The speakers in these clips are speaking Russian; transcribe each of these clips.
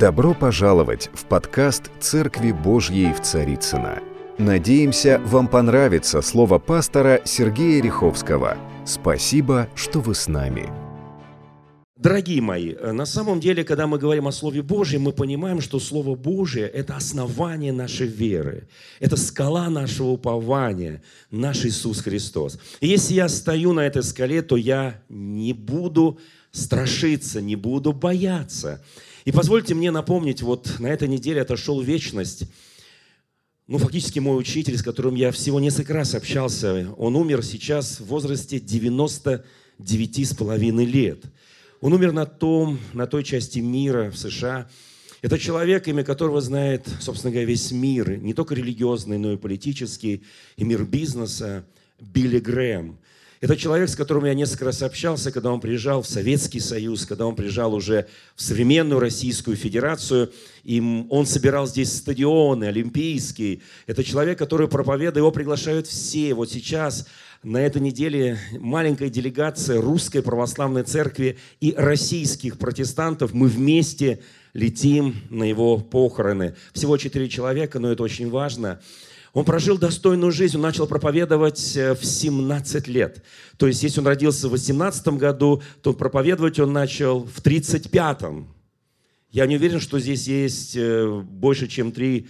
Добро пожаловать в подкаст «Церкви Божьей в Царицына. Надеемся, вам понравится слово пастора Сергея Риховского. Спасибо, что вы с нами. Дорогие мои, на самом деле, когда мы говорим о Слове Божьем, мы понимаем, что Слово Божье – это основание нашей веры, это скала нашего упования, наш Иисус Христос. И если я стою на этой скале, то я не буду страшиться, не буду бояться. И позвольте мне напомнить, вот на этой неделе отошел вечность, ну, фактически мой учитель, с которым я всего несколько раз общался, он умер сейчас в возрасте 99 с половиной лет. Он умер на, том, на той части мира в США. Это человек, имя которого знает, собственно говоря, весь мир, не только религиозный, но и политический, и мир бизнеса, Билли Грэм – это человек, с которым я несколько раз общался, когда он приезжал в Советский Союз, когда он приезжал уже в современную Российскую Федерацию, и он собирал здесь стадионы олимпийские. Это человек, который проповедует, его приглашают все. Вот сейчас на этой неделе маленькая делегация Русской Православной Церкви и российских протестантов. Мы вместе летим на его похороны. Всего четыре человека, но это очень важно. Он прожил достойную жизнь, он начал проповедовать э, в 17 лет. То есть, если он родился в 18 году, то проповедовать он начал в 35-м. Я не уверен, что здесь есть э, больше, чем 3-4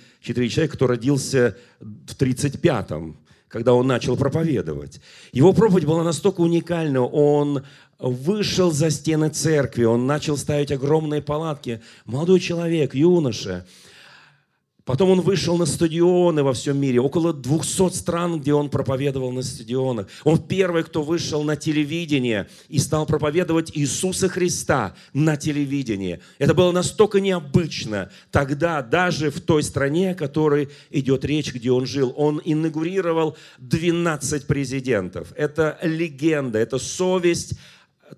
человека, кто родился в 35-м, когда он начал проповедовать. Его проповедь была настолько уникальна, он вышел за стены церкви, он начал ставить огромные палатки. Молодой человек, юноша – Потом он вышел на стадионы во всем мире, около 200 стран, где он проповедовал на стадионах. Он первый, кто вышел на телевидение и стал проповедовать Иисуса Христа на телевидении. Это было настолько необычно тогда, даже в той стране, о которой идет речь, где он жил. Он инаугурировал 12 президентов. Это легенда, это совесть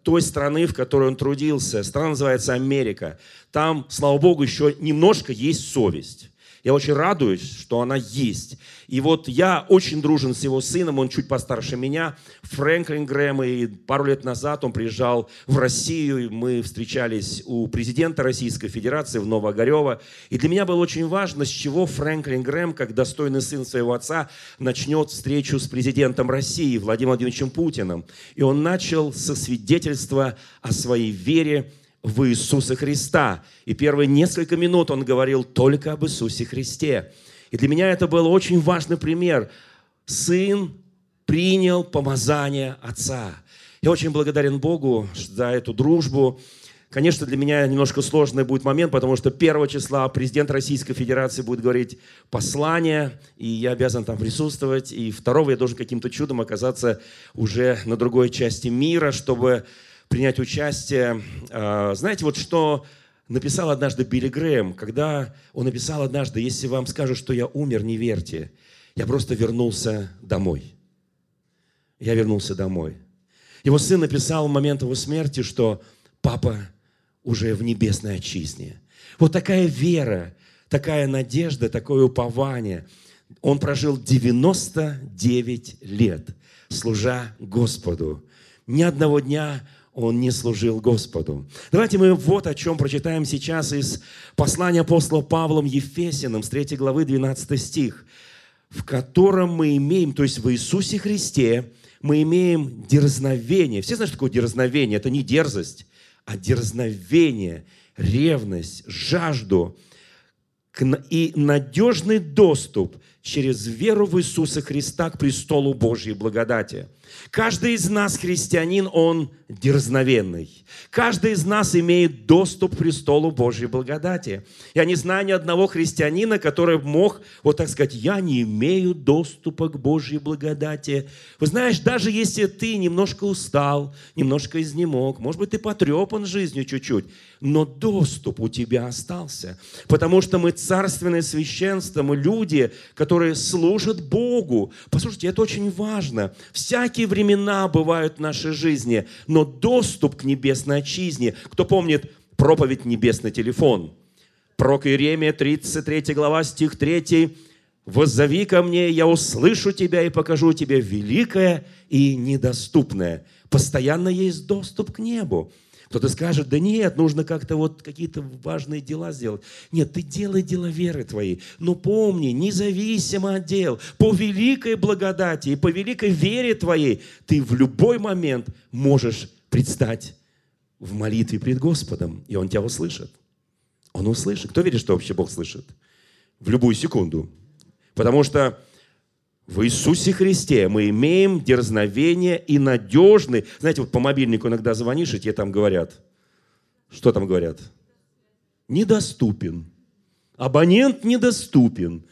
той страны, в которой он трудился. Страна называется Америка. Там, слава Богу, еще немножко есть совесть. Я очень радуюсь, что она есть. И вот я очень дружен с его сыном, он чуть постарше меня, Фрэнклин Грэм, и пару лет назад он приезжал в Россию, мы встречались у президента Российской Федерации в Новогорево. И для меня было очень важно, с чего Фрэнклин Грэм, как достойный сын своего отца, начнет встречу с президентом России Владимиром Владимировичем Путиным. И он начал со свидетельства о своей вере в Иисуса Христа. И первые несколько минут он говорил только об Иисусе Христе. И для меня это был очень важный пример. Сын принял помазание Отца. Я очень благодарен Богу за эту дружбу. Конечно, для меня немножко сложный будет момент, потому что 1 числа президент Российской Федерации будет говорить послание, и я обязан там присутствовать. И 2 я должен каким-то чудом оказаться уже на другой части мира, чтобы принять участие. А, знаете, вот что написал однажды Билли Грэм, когда он написал однажды, если вам скажут, что я умер, не верьте, я просто вернулся домой. Я вернулся домой. Его сын написал в момент его смерти, что папа уже в небесной отчизне. Вот такая вера, такая надежда, такое упование. Он прожил 99 лет, служа Господу. Ни одного дня он не служил Господу. Давайте мы вот о чем прочитаем сейчас из послания апостола Павлом Ефесиным с 3 главы 12 стих, в котором мы имеем, то есть в Иисусе Христе, мы имеем дерзновение. Все знают, что такое дерзновение? Это не дерзость, а дерзновение, ревность, жажду и надежный доступ через веру в Иисуса Христа к престолу Божьей благодати – Каждый из нас, христианин, он дерзновенный. Каждый из нас имеет доступ к престолу Божьей благодати. Я не знаю ни одного христианина, который мог, вот так сказать, я не имею доступа к Божьей благодати. Вы знаешь, даже если ты немножко устал, немножко изнемог, может быть, ты потрепан жизнью чуть-чуть, но доступ у тебя остался. Потому что мы царственное священство, мы люди, которые служат Богу. Послушайте, это очень важно. Всякие времена бывают в нашей жизни, но доступ к небесной отчизне, кто помнит проповедь «Небесный телефон», Пророк Иеремия, 33 глава, стих 3, «Воззови ко мне, я услышу тебя и покажу тебе великое и недоступное». Постоянно есть доступ к небу. Кто-то скажет, да нет, нужно как-то вот какие-то важные дела сделать. Нет, ты делай дела веры твоей. Но помни, независимо от дел, по великой благодати и по великой вере твоей, ты в любой момент можешь предстать в молитве пред Господом, и Он тебя услышит. Он услышит. Кто верит, что вообще Бог слышит? В любую секунду. Потому что в Иисусе Христе мы имеем дерзновение и надежный. Знаете, вот по мобильнику иногда звонишь, и тебе там говорят. Что там говорят? Недоступен. Абонент недоступен.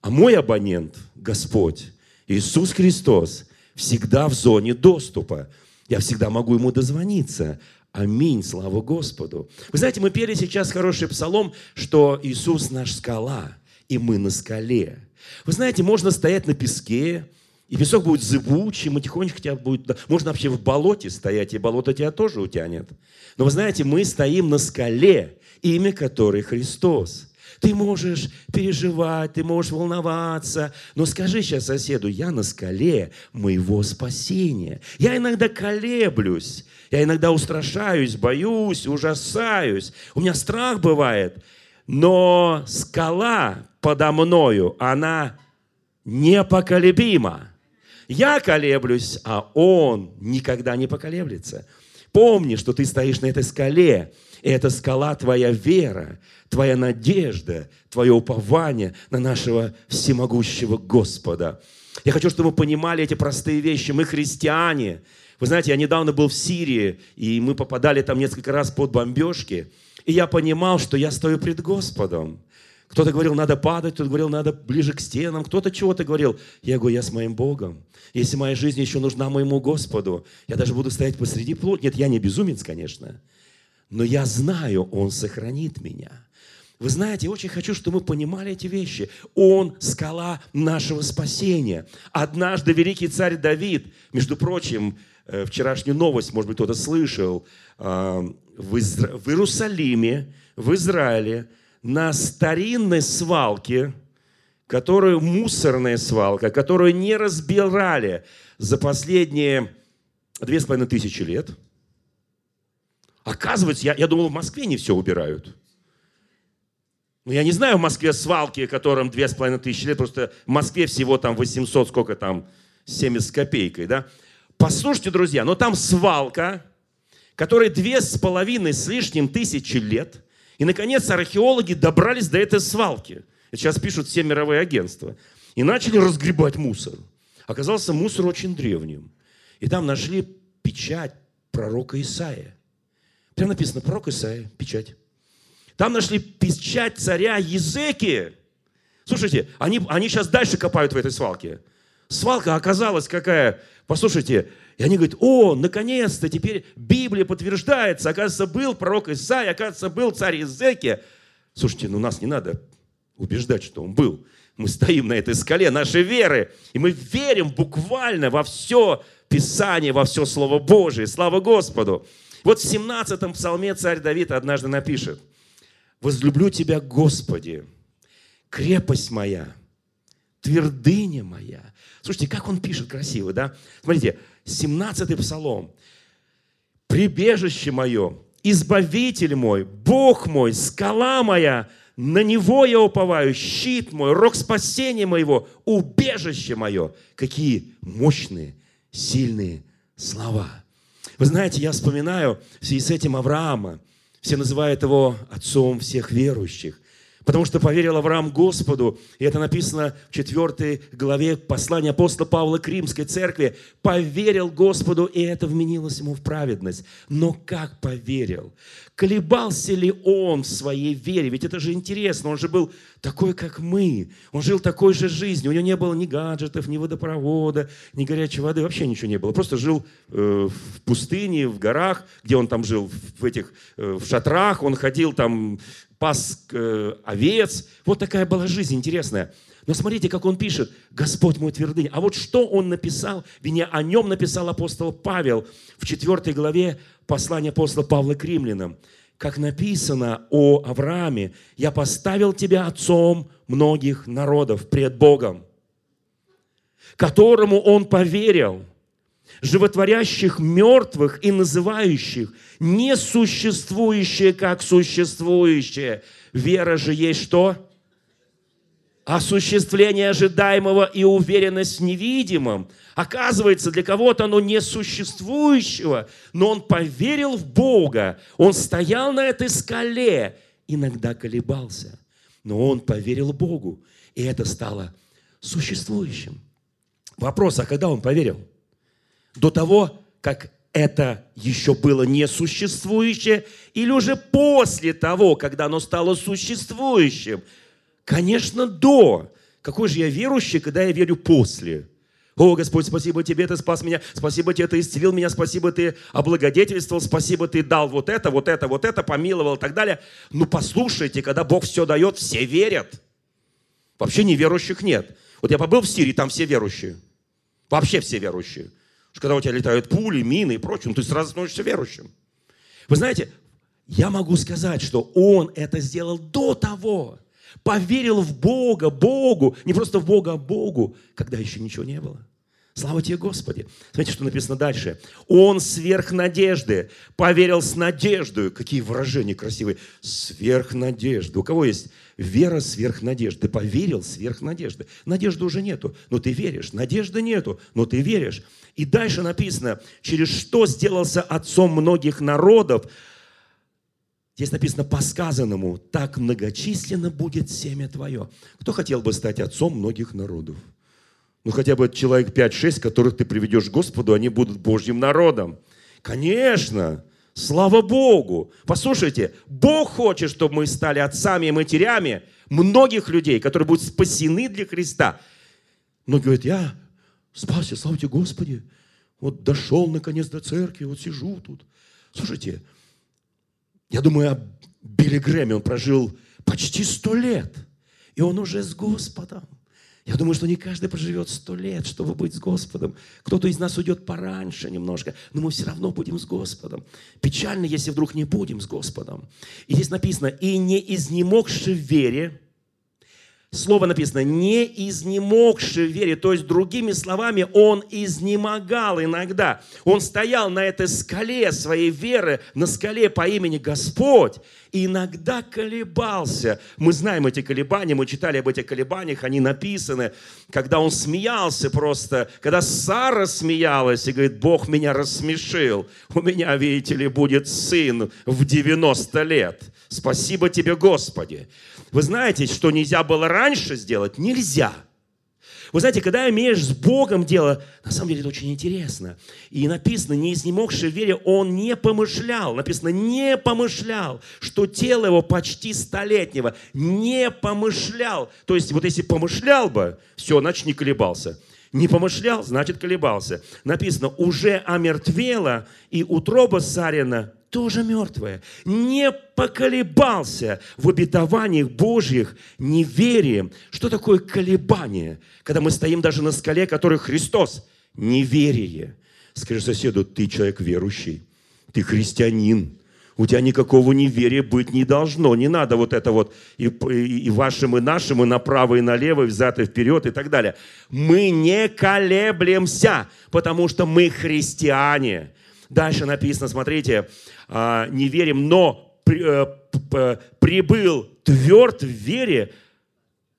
А мой абонент, Господь, Иисус Христос, всегда в зоне доступа. Я всегда могу ему дозвониться. Аминь, слава Господу. Вы знаете, мы пели сейчас хороший псалом, что Иисус наш скала, и мы на скале. Вы знаете, можно стоять на песке, и песок будет зыбучим, и тихонечко тебя будет... Можно вообще в болоте стоять, и болото тебя тоже утянет. Но вы знаете, мы стоим на скале, имя которой Христос. Ты можешь переживать, ты можешь волноваться, но скажи сейчас соседу, я на скале моего спасения. Я иногда колеблюсь, я иногда устрашаюсь, боюсь, ужасаюсь. У меня страх бывает, но скала подо мною, она непоколебима. Я колеблюсь, а он никогда не поколеблется. Помни, что ты стоишь на этой скале, и эта скала твоя вера, твоя надежда, твое упование на нашего всемогущего Господа. Я хочу, чтобы мы понимали эти простые вещи. Мы христиане. Вы знаете, я недавно был в Сирии, и мы попадали там несколько раз под бомбежки. И я понимал, что я стою пред Господом. Кто-то говорил, надо падать, кто-то говорил, надо ближе к стенам, кто-то чего-то говорил. Я говорю, я с моим Богом. Если моя жизнь еще нужна моему Господу, я даже буду стоять посреди плоти. Нет, я не безумец, конечно, но я знаю, Он сохранит меня. Вы знаете, я очень хочу, чтобы мы понимали эти вещи. Он – скала нашего спасения. Однажды великий царь Давид, между прочим, вчерашнюю новость, может быть, кто-то слышал, э, в, Изра... в Иерусалиме, в Израиле на старинной свалке, которую мусорная свалка, которую не разбирали за последние две с половиной тысячи лет. Оказывается, я, я думал, в Москве не все убирают. Но я не знаю в Москве свалки, которым две с половиной тысячи лет, просто в Москве всего там 800, сколько там, 70 с копейкой, да? Послушайте, друзья, но там свалка, которой две с половиной с лишним тысячи лет – и, наконец, археологи добрались до этой свалки. сейчас пишут все мировые агентства. И начали разгребать мусор. Оказался мусор очень древним. И там нашли печать пророка Исаия. Прям написано пророк Исаия, печать. Там нашли печать царя Езеки. Слушайте, они, они сейчас дальше копают в этой свалке. Свалка оказалась какая? Послушайте, и они говорят, о, наконец-то, теперь Библия подтверждается. Оказывается, был пророк Исаия, оказывается, был царь Изеки. Слушайте, ну нас не надо убеждать, что он был. Мы стоим на этой скале нашей веры, и мы верим буквально во все Писание, во все Слово Божие. Слава Господу! Вот в 17-м псалме царь Давид однажды напишет, «Возлюблю Тебя, Господи, крепость моя, твердыня моя». Слушайте, как он пишет красиво, да? Смотрите, 17-й псалом. «Прибежище мое, избавитель мой, Бог мой, скала моя, на Него я уповаю, щит мой, рог спасения моего, убежище мое». Какие мощные, сильные слова. Вы знаете, я вспоминаю в связи с этим Авраама. Все называют его отцом всех верующих потому что поверил Авраам Господу. И это написано в 4 главе послания апостола Павла к Римской церкви. Поверил Господу, и это вменилось ему в праведность. Но как поверил? Колебался ли он в своей вере? Ведь это же интересно, он же был такой, как мы. Он жил такой же жизнью. У него не было ни гаджетов, ни водопровода, ни горячей воды, вообще ничего не было. Просто жил э, в пустыне, в горах, где он там жил, в этих э, в шатрах, он ходил там пас э, овец. Вот такая была жизнь интересная. Но смотрите, как он пишет, Господь мой твердыня. А вот что он написал, вернее, о нем написал апостол Павел в 4 главе послания апостола Павла к римлянам. Как написано о Аврааме, «Я поставил тебя отцом многих народов пред Богом, которому он поверил, животворящих мертвых и называющих несуществующее как существующее. Вера же есть что? Осуществление ожидаемого и уверенность в невидимом. Оказывается, для кого-то оно несуществующего, но он поверил в Бога, он стоял на этой скале, иногда колебался, но он поверил Богу, и это стало существующим. Вопрос, а когда он поверил? До того, как это еще было несуществующее, или уже после того, когда оно стало существующим – Конечно, до. Какой же я верующий, когда я верю после? О, Господь, спасибо тебе, ты спас меня, спасибо тебе, ты исцелил меня, спасибо, ты облагодетельствовал, спасибо, ты дал вот это, вот это, вот это, помиловал и так далее. Ну, послушайте, когда Бог все дает, все верят. Вообще неверующих нет. Вот я побыл в Сирии, там все верующие. Вообще все верующие. Когда у тебя летают пули, мины и прочее, ну, ты сразу становишься верующим. Вы знаете, я могу сказать, что Он это сделал до того, Поверил в Бога, Богу, не просто в Бога, а Богу, когда еще ничего не было. Слава тебе, Господи. Смотрите, что написано дальше. Он сверх надежды. Поверил с надеждой. Какие выражения красивые. Сверх надежды. У кого есть вера сверх надежды? Ты поверил сверх надежды. Надежды уже нету, но ты веришь. Надежды нету, но ты веришь. И дальше написано, через что сделался отцом многих народов, Здесь написано по сказанному, так многочисленно будет семя твое. Кто хотел бы стать отцом многих народов? Ну, хотя бы человек 5-6, которых ты приведешь к Господу, они будут Божьим народом. Конечно, слава Богу. Послушайте, Бог хочет, чтобы мы стали отцами и матерями многих людей, которые будут спасены для Христа. Но говорит, я спасся, слава тебе, Господи. Вот дошел наконец до церкви, вот сижу тут. Слушайте, я думаю о Билли Грэме, он прожил почти сто лет, и он уже с Господом. Я думаю, что не каждый проживет сто лет, чтобы быть с Господом. Кто-то из нас уйдет пораньше немножко, но мы все равно будем с Господом. Печально, если вдруг не будем с Господом. И здесь написано, и не изнемогши в вере, Слово написано, не изнемогший в вере. То есть, другими словами, он изнемогал иногда. Он стоял на этой скале своей веры, на скале по имени Господь, и иногда колебался. Мы знаем эти колебания, мы читали об этих колебаниях, они написаны, когда он смеялся просто, когда Сара смеялась и говорит, Бог меня рассмешил, у меня, видите ли, будет сын в 90 лет. Спасибо тебе, Господи. Вы знаете, что нельзя было раньше сделать? Нельзя. Вы знаете, когда имеешь с Богом дело, на самом деле это очень интересно. И написано, не изнемогший в вере, он не помышлял. Написано, не помышлял, что тело его почти столетнего. Не помышлял. То есть, вот если помышлял бы, все, значит, не колебался. Не помышлял, значит, колебался. Написано, уже омертвело, и утроба Сарина тоже мертвое, не поколебался в обетованиях Божьих неверием. Что такое колебание? Когда мы стоим даже на скале, который Христос. Неверие. Скажи соседу, ты человек верующий, ты христианин, у тебя никакого неверия быть не должно. Не надо вот это вот и, и, и вашим, и нашим, и направо, и налево, и взад, и вперед, и так далее. Мы не колеблемся, потому что мы христиане. Дальше написано, смотрите, а, не верим, но э, прибыл тверд в вере,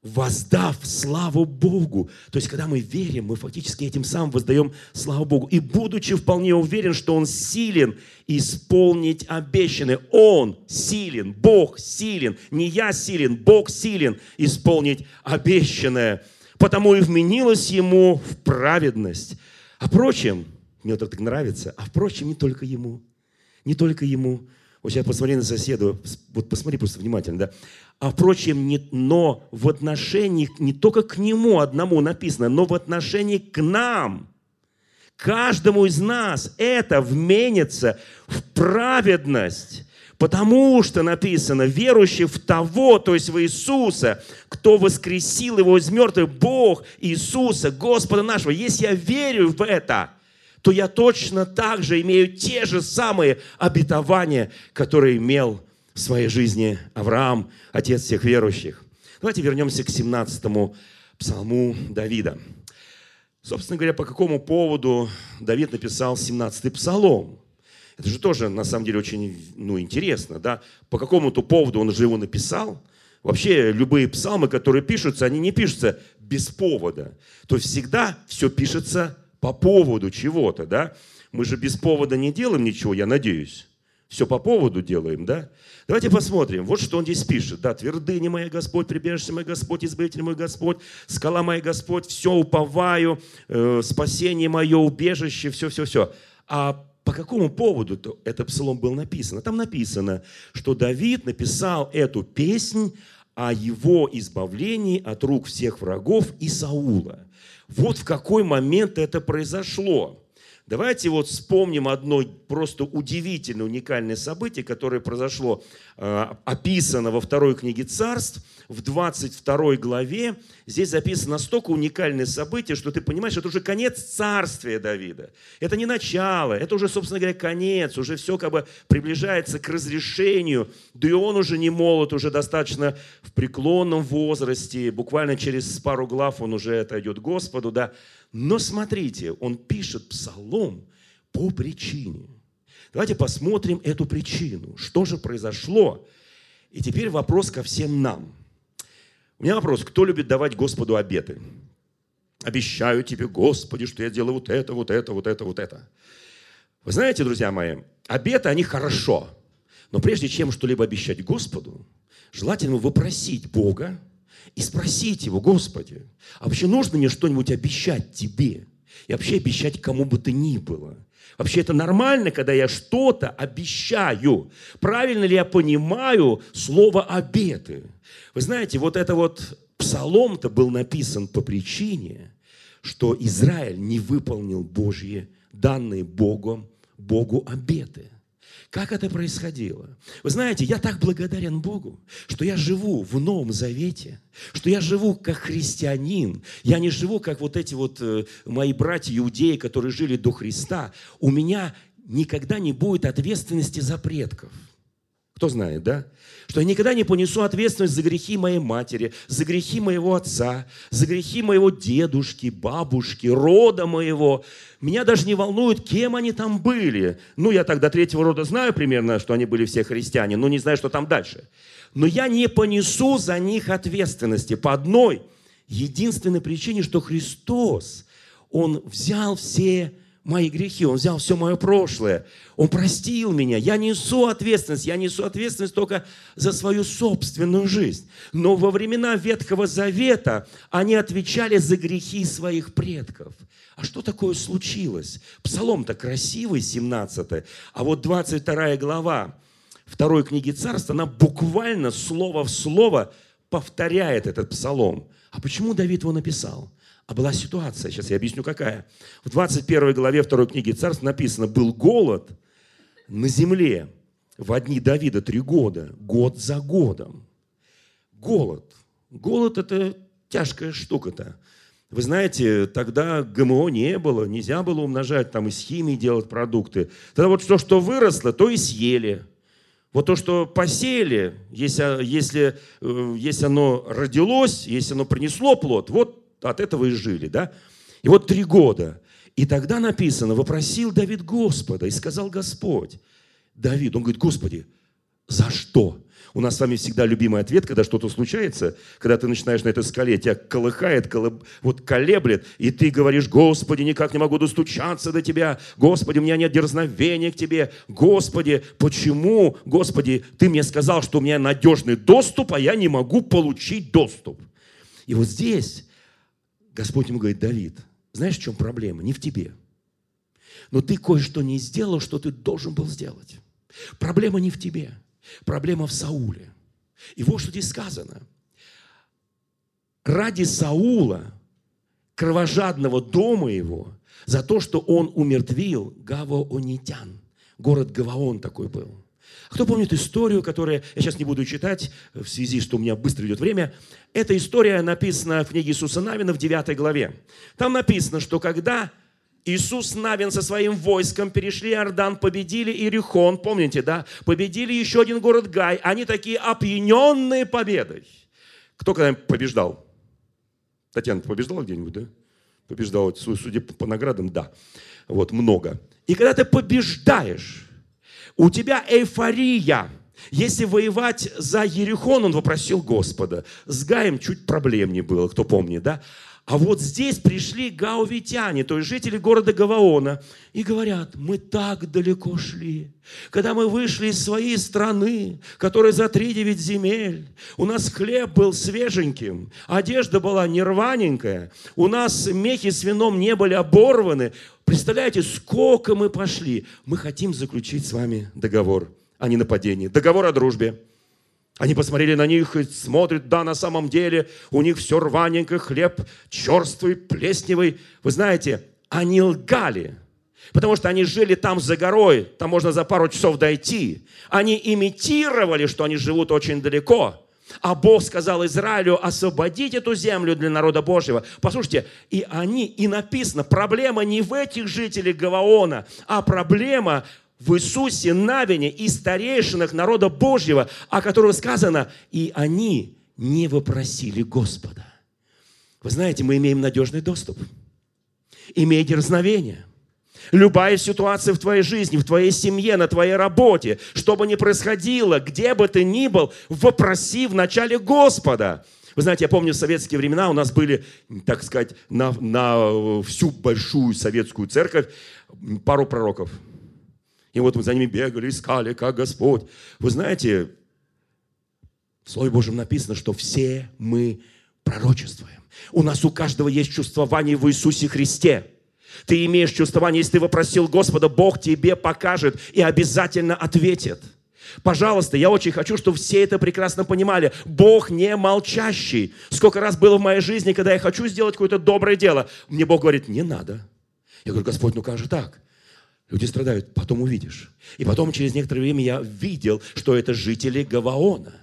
воздав славу Богу. То есть, когда мы верим, мы фактически этим самым воздаем славу Богу. И будучи вполне уверен, что Он силен исполнить обещанное. Он силен, Бог силен. Не я силен, Бог силен исполнить обещанное. Потому и вменилось Ему в праведность. А впрочем, мне вот так нравится. А впрочем, не только ему. Не только ему. Вот сейчас посмотри на соседа. Вот посмотри просто внимательно, да. А впрочем, не, но в отношении не только к нему одному написано, но в отношении к нам, каждому из нас это вменится в праведность. Потому что написано, верующий в того, то есть в Иисуса, кто воскресил его из мертвых, Бог Иисуса, Господа нашего. Если я верю в это, то я точно так же имею те же самые обетования, которые имел в своей жизни Авраам, отец всех верующих. Давайте вернемся к 17-му псалму Давида. Собственно говоря, по какому поводу Давид написал 17-й псалом? Это же тоже, на самом деле, очень ну, интересно. Да? По какому-то поводу он же его написал. Вообще, любые псалмы, которые пишутся, они не пишутся без повода. То есть всегда все пишется по поводу чего-то. Да? Мы же без повода не делаем ничего, я надеюсь. Все по поводу делаем, да? Давайте посмотрим. Вот что он здесь пишет. Да, твердыня моя Господь, прибежище мой Господь, избавитель мой Господь, скала моя Господь, все уповаю, э, спасение мое, убежище, все-все-все. А по какому поводу этот псалом был написан? Там написано, что Давид написал эту песнь о его избавлении от рук всех врагов и Саула. Вот в какой момент это произошло. Давайте вот вспомним одно просто удивительное, уникальное событие, которое произошло, э, описано во второй книге царств, в 22 главе. Здесь записано настолько уникальное событие, что ты понимаешь, это уже конец царствия Давида. Это не начало, это уже, собственно говоря, конец, уже все как бы приближается к разрешению. Да и он уже не молод, уже достаточно в преклонном возрасте, буквально через пару глав он уже отойдет к Господу, да. Но смотрите, он пишет псалом по причине. Давайте посмотрим эту причину. Что же произошло? И теперь вопрос ко всем нам. У меня вопрос, кто любит давать Господу обеты? Обещаю тебе, Господи, что я делаю вот это, вот это, вот это, вот это. Вы знаете, друзья мои, обеты, они хорошо. Но прежде чем что-либо обещать Господу, желательно вопросить Бога, и спросить его, Господи, а вообще нужно мне что-нибудь обещать тебе? И вообще обещать кому бы то ни было. Вообще это нормально, когда я что-то обещаю. Правильно ли я понимаю слово «обеты»? Вы знаете, вот это вот псалом-то был написан по причине, что Израиль не выполнил Божьи, данные Богом, Богу обеты – как это происходило? Вы знаете, я так благодарен Богу, что я живу в Новом Завете, что я живу как христианин. Я не живу, как вот эти вот э, мои братья иудеи, которые жили до Христа. У меня никогда не будет ответственности за предков. Кто знает, да? что я никогда не понесу ответственность за грехи моей матери, за грехи моего отца, за грехи моего дедушки, бабушки, рода моего. Меня даже не волнует, кем они там были. Ну, я тогда третьего рода знаю примерно, что они были все христиане, но не знаю, что там дальше. Но я не понесу за них ответственности по одной единственной причине, что Христос, Он взял все мои грехи, Он взял все мое прошлое, Он простил меня. Я несу ответственность, я несу ответственность только за свою собственную жизнь. Но во времена Ветхого Завета они отвечали за грехи своих предков. А что такое случилось? Псалом-то красивый, 17 а вот 22 глава второй книги Царства, она буквально слово в слово повторяет этот псалом. А почему Давид его написал? А была ситуация, сейчас я объясню какая. В 21 главе 2 книги Царств написано, был голод на земле в одни Давида три года, год за годом. Голод. Голод – это тяжкая штука-то. Вы знаете, тогда ГМО не было, нельзя было умножать, там из химии делать продукты. Тогда вот то, что выросло, то и съели. Вот то, что посеяли, если, если, э, если оно родилось, если оно принесло плод, вот от этого и жили, да? И вот три года. И тогда написано, вопросил Давид Господа, и сказал Господь, Давид, он говорит, Господи, за что? У нас с вами всегда любимый ответ, когда что-то случается, когда ты начинаешь на этой скале, тебя колыхает, колыб, вот колеблет, и ты говоришь, Господи, никак не могу достучаться до Тебя, Господи, у меня нет дерзновения к Тебе, Господи, почему, Господи, Ты мне сказал, что у меня надежный доступ, а я не могу получить доступ. И вот здесь Господь ему говорит, Давид, знаешь, в чем проблема? Не в тебе. Но ты кое-что не сделал, что ты должен был сделать. Проблема не в тебе. Проблема в Сауле. И вот что здесь сказано. Ради Саула, кровожадного дома его, за то, что он умертвил Гаваонитян. Город Гаваон такой был. Кто помнит историю, которую я сейчас не буду читать, в связи, что у меня быстро идет время. Эта история написана в книге Иисуса Навина в 9 главе. Там написано, что когда Иисус Навин со своим войском перешли Иордан, победили Иерихон, помните, да? Победили еще один город Гай. Они такие опьяненные победой. Кто когда-нибудь побеждал? Татьяна, ты побеждала где-нибудь, да? Побеждал, судя по наградам, да. Вот, много. И когда ты побеждаешь, у тебя эйфория. Если воевать за Ерехон, он вопросил Господа. С Гаем чуть проблем не было, кто помнит, да? А вот здесь пришли гаувитяне, то есть жители города Гаваона, и говорят, мы так далеко шли. Когда мы вышли из своей страны, которая за три девять земель, у нас хлеб был свеженьким, одежда была нерваненькая, у нас мехи с вином не были оборваны. Представляете, сколько мы пошли. Мы хотим заключить с вами договор о ненападении, договор о дружбе. Они посмотрели на них и смотрят, да, на самом деле у них все рваненько, хлеб черствый, плесневый. Вы знаете, они лгали, потому что они жили там за горой, там можно за пару часов дойти. Они имитировали, что они живут очень далеко. А Бог сказал Израилю освободить эту землю для народа Божьего. Послушайте, и они, и написано, проблема не в этих жителях Гаваона, а проблема в Иисусе Навине и старейшинах народа Божьего, о которых сказано, и они не вопросили Господа. Вы знаете, мы имеем надежный доступ. Имей дерзновение. Любая ситуация в твоей жизни, в твоей семье, на твоей работе, что бы ни происходило, где бы ты ни был, вопроси в начале Господа. Вы знаете, я помню, в советские времена у нас были, так сказать, на, на всю большую советскую церковь пару пророков – и вот мы за ними бегали, искали, как Господь. Вы знаете, в Слове Божьем написано, что все мы пророчествуем. У нас у каждого есть чувствование в Иисусе Христе. Ты имеешь чувствование, если ты вопросил Господа, Бог тебе покажет и обязательно ответит. Пожалуйста, я очень хочу, чтобы все это прекрасно понимали. Бог не молчащий. Сколько раз было в моей жизни, когда я хочу сделать какое-то доброе дело, мне Бог говорит, не надо. Я говорю, Господь, ну как же так? Люди страдают, потом увидишь. И потом через некоторое время я видел, что это жители Гаваона.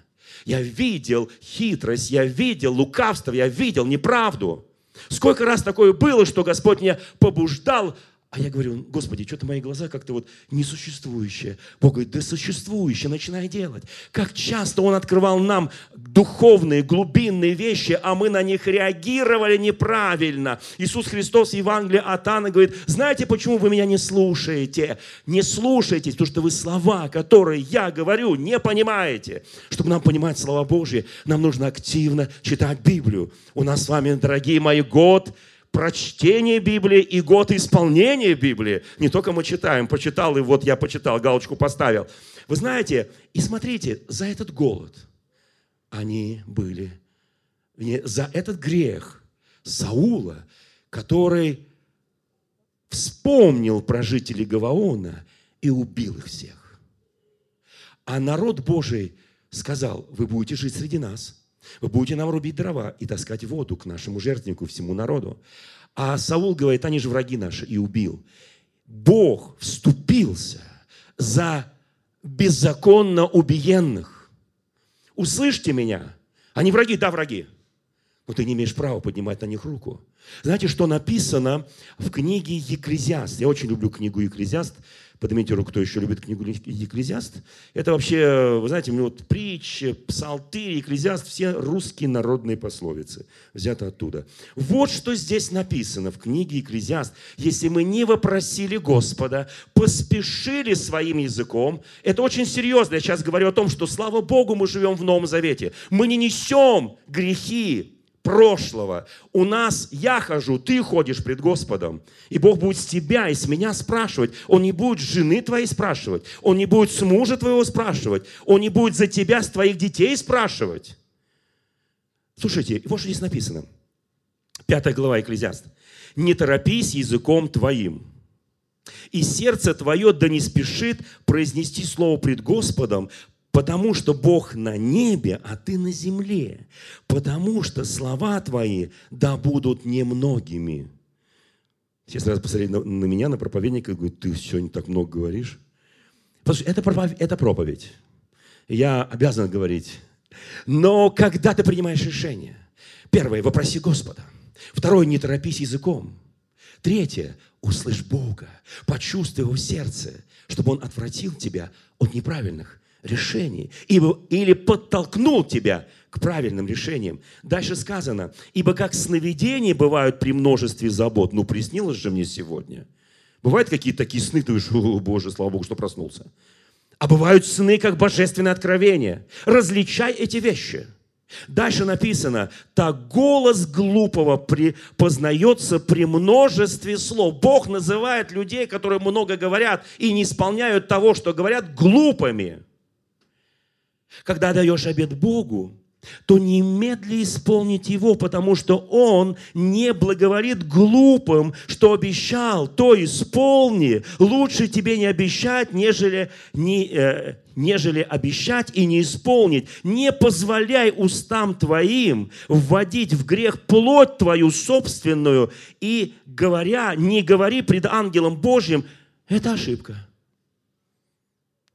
Я видел хитрость, я видел лукавство, я видел неправду. Сколько раз такое было, что Господь меня побуждал а я говорю, Господи, что-то мои глаза как-то вот несуществующие. Бог говорит, да существующее, начинай делать. Как часто Он открывал нам духовные, глубинные вещи, а мы на них реагировали неправильно. Иисус Христос в Евангелии от Анны говорит, знаете, почему вы меня не слушаете? Не слушаетесь, потому что вы слова, которые я говорю, не понимаете. Чтобы нам понимать слова Божьи, нам нужно активно читать Библию. У нас с вами, дорогие мои, год – прочтение Библии и год исполнения Библии. Не только мы читаем, почитал, и вот я почитал, галочку поставил. Вы знаете, и смотрите, за этот голод они были, за этот грех Саула, который вспомнил про жителей Гаваона и убил их всех. А народ Божий сказал, вы будете жить среди нас – вы будете нам рубить дрова и таскать воду к нашему жертвеннику, всему народу. А Саул говорит, они же враги наши, и убил. Бог вступился за беззаконно убиенных. Услышьте меня. Они враги, да, враги. Но ты не имеешь права поднимать на них руку. Знаете, что написано в книге Екклезиаст? Я очень люблю книгу Екклезиаст. Поднимите руку, кто еще любит книгу Екклезиаст. Это вообще, вы знаете, у меня вот притчи, псалтырь, Екклезиаст, все русские народные пословицы взяты оттуда. Вот что здесь написано в книге Екклезиаст. Если мы не вопросили Господа, поспешили своим языком, это очень серьезно. Я сейчас говорю о том, что, слава Богу, мы живем в Новом Завете. Мы не несем грехи прошлого. У нас я хожу, ты ходишь пред Господом. И Бог будет с тебя и с меня спрашивать. Он не будет жены твоей спрашивать. Он не будет с мужа твоего спрашивать. Он не будет за тебя, с твоих детей спрашивать. Слушайте, вот что здесь написано. Пятая глава Экклезиаст. «Не торопись языком твоим, и сердце твое да не спешит произнести слово пред Господом, Потому что Бог на небе, а ты на земле. Потому что слова твои да будут немногими. Все сразу посмотрели на, на меня, на проповедника, и говорят, ты сегодня так много говоришь. Что это, проповедь, это проповедь. Я обязан говорить. Но когда ты принимаешь решение, первое, вопроси Господа. Второе, не торопись языком. Третье, услышь Бога, почувствуй его в сердце, чтобы он отвратил тебя от неправильных решений, ибо, или подтолкнул тебя к правильным решениям. Дальше сказано, ибо как сновидения бывают при множестве забот, ну приснилось же мне сегодня. Бывают какие-то такие сны, ты о боже, слава Богу, что проснулся. А бывают сны, как божественное откровение. Различай эти вещи. Дальше написано, так голос глупого при, познается при множестве слов. Бог называет людей, которые много говорят и не исполняют того, что говорят, глупыми. Когда даешь обед Богу, то немедли исполнить его, потому что он не благоволит глупым, что обещал, то исполни. Лучше тебе не обещать, нежели, не, э, нежели обещать и не исполнить. Не позволяй устам твоим вводить в грех плоть твою собственную и говоря, не говори пред ангелом Божьим, это ошибка.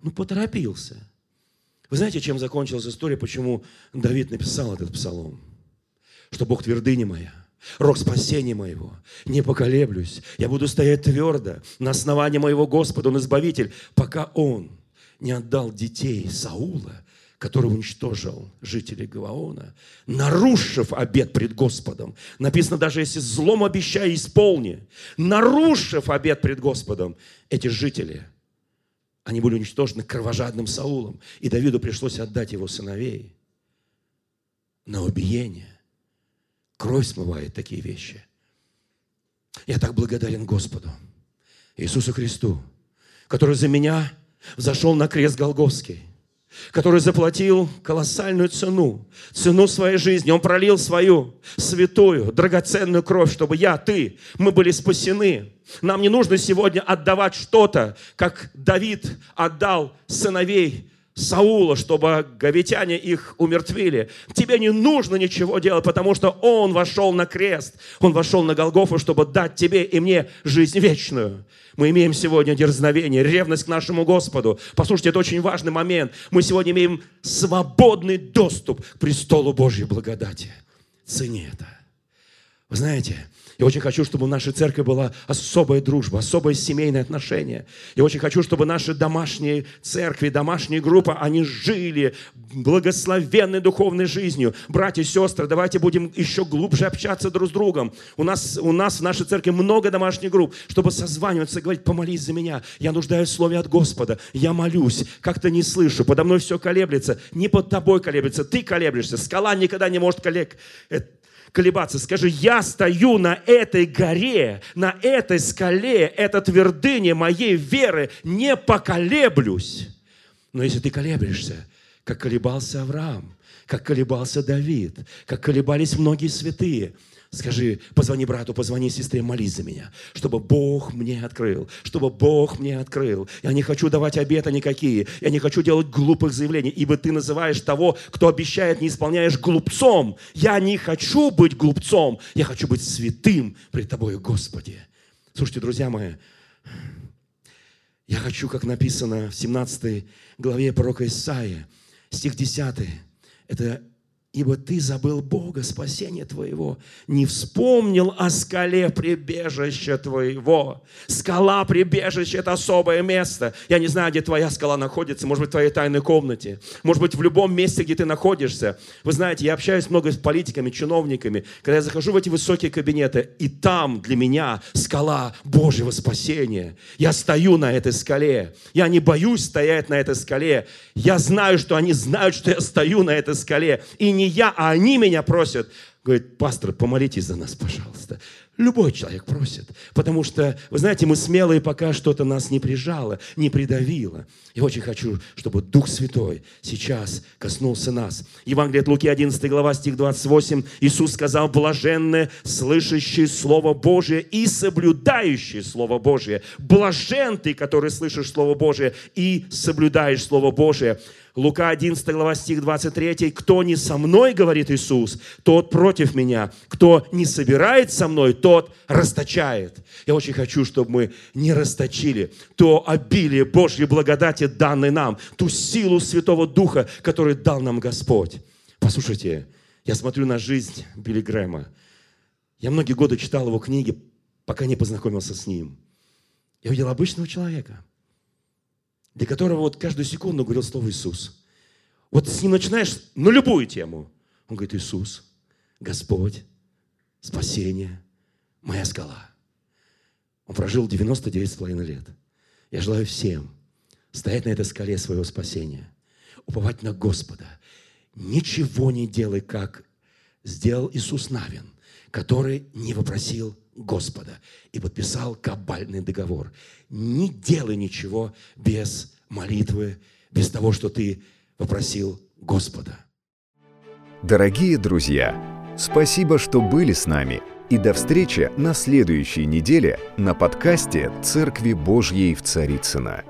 Ну, поторопился – вы знаете, чем закончилась история, почему Давид написал этот псалом? Что Бог твердыня моя, рог спасения моего, не поколеблюсь, я буду стоять твердо на основании моего Господа, Он избавитель, пока Он не отдал детей Саула, который уничтожил жителей Гаваона, нарушив обет пред Господом. Написано, даже если злом обещай, исполни. Нарушив обет пред Господом, эти жители – они были уничтожены кровожадным Саулом. И Давиду пришлось отдать его сыновей на убиение. Кровь смывает такие вещи. Я так благодарен Господу, Иисусу Христу, который за меня зашел на крест Голговский который заплатил колоссальную цену, цену своей жизни. Он пролил свою святую, драгоценную кровь, чтобы я, ты, мы были спасены. Нам не нужно сегодня отдавать что-то, как Давид отдал сыновей Саула, чтобы гаветяне их умертвили. Тебе не нужно ничего делать, потому что Он вошел на крест. Он вошел на Голгофу, чтобы дать тебе и мне жизнь вечную. Мы имеем сегодня дерзновение, ревность к нашему Господу. Послушайте, это очень важный момент. Мы сегодня имеем свободный доступ к престолу Божьей благодати. Цени это. Вы знаете, я очень хочу, чтобы в нашей церкви была особая дружба, особое семейное отношение. Я очень хочу, чтобы наши домашние церкви, домашние группы, они жили благословенной духовной жизнью. Братья и сестры, давайте будем еще глубже общаться друг с другом. У нас, у нас в нашей церкви много домашних групп, чтобы созваниваться, говорить, помолись за меня. Я нуждаюсь в слове от Господа. Я молюсь, как-то не слышу, подо мной все колеблется. Не под тобой колеблется, ты колеблешься. Скала никогда не может колеб колебаться. Скажи, я стою на этой горе, на этой скале, это твердыня моей веры, не поколеблюсь. Но если ты колеблешься, как колебался Авраам, как колебался Давид, как колебались многие святые – Скажи, позвони брату, позвони сестре, молись за меня, чтобы Бог мне открыл, чтобы Бог мне открыл. Я не хочу давать обета никакие, я не хочу делать глупых заявлений, ибо ты называешь того, кто обещает, не исполняешь глупцом. Я не хочу быть глупцом, я хочу быть святым пред тобой, Господи. Слушайте, друзья мои, я хочу, как написано в 17 главе пророка Исаия, стих 10, это Ибо ты забыл Бога, спасения твоего, не вспомнил о скале прибежища твоего. Скала прибежища – это особое место. Я не знаю, где твоя скала находится, может быть, в твоей тайной комнате, может быть, в любом месте, где ты находишься. Вы знаете, я общаюсь много с политиками, чиновниками, когда я захожу в эти высокие кабинеты, и там для меня скала Божьего спасения. Я стою на этой скале. Я не боюсь стоять на этой скале. Я знаю, что они знают, что я стою на этой скале. И не я, а они меня просят. Говорит, пастор, помолитесь за нас, пожалуйста. Любой человек просит. Потому что, вы знаете, мы смелые, пока что-то нас не прижало, не придавило. Я очень хочу, чтобы Дух Святой сейчас коснулся нас. Евангелие от Луки, 11 глава, стих 28. Иисус сказал, блаженны, слышащие Слово Божие и соблюдающие Слово Божие. Блажен ты, который слышишь Слово Божие и соблюдаешь Слово Божие. Лука 11 глава, стих 23. «Кто не со мной, говорит Иисус, тот против меня. Кто не собирает со мной, тот расточает». Я очень хочу, чтобы мы не расточили то обилие Божьей благодати, данной нам, ту силу Святого Духа, который дал нам Господь. Послушайте, я смотрю на жизнь Билли Грэма. Я многие годы читал его книги, пока не познакомился с ним. Я увидел обычного человека. Для которого вот каждую секунду говорил слово Иисус. Вот с ним начинаешь на любую тему. Он говорит, Иисус, Господь, спасение, моя скала. Он прожил 99,5 лет. Я желаю всем стоять на этой скале своего спасения, уповать на Господа. Ничего не делай, как сделал Иисус Навин, который не вопросил Господа и подписал кабальный договор. Не делай ничего без молитвы, без того, что ты попросил Господа. Дорогие друзья, спасибо, что были с нами. И до встречи на следующей неделе на подкасте «Церкви Божьей в Царицына.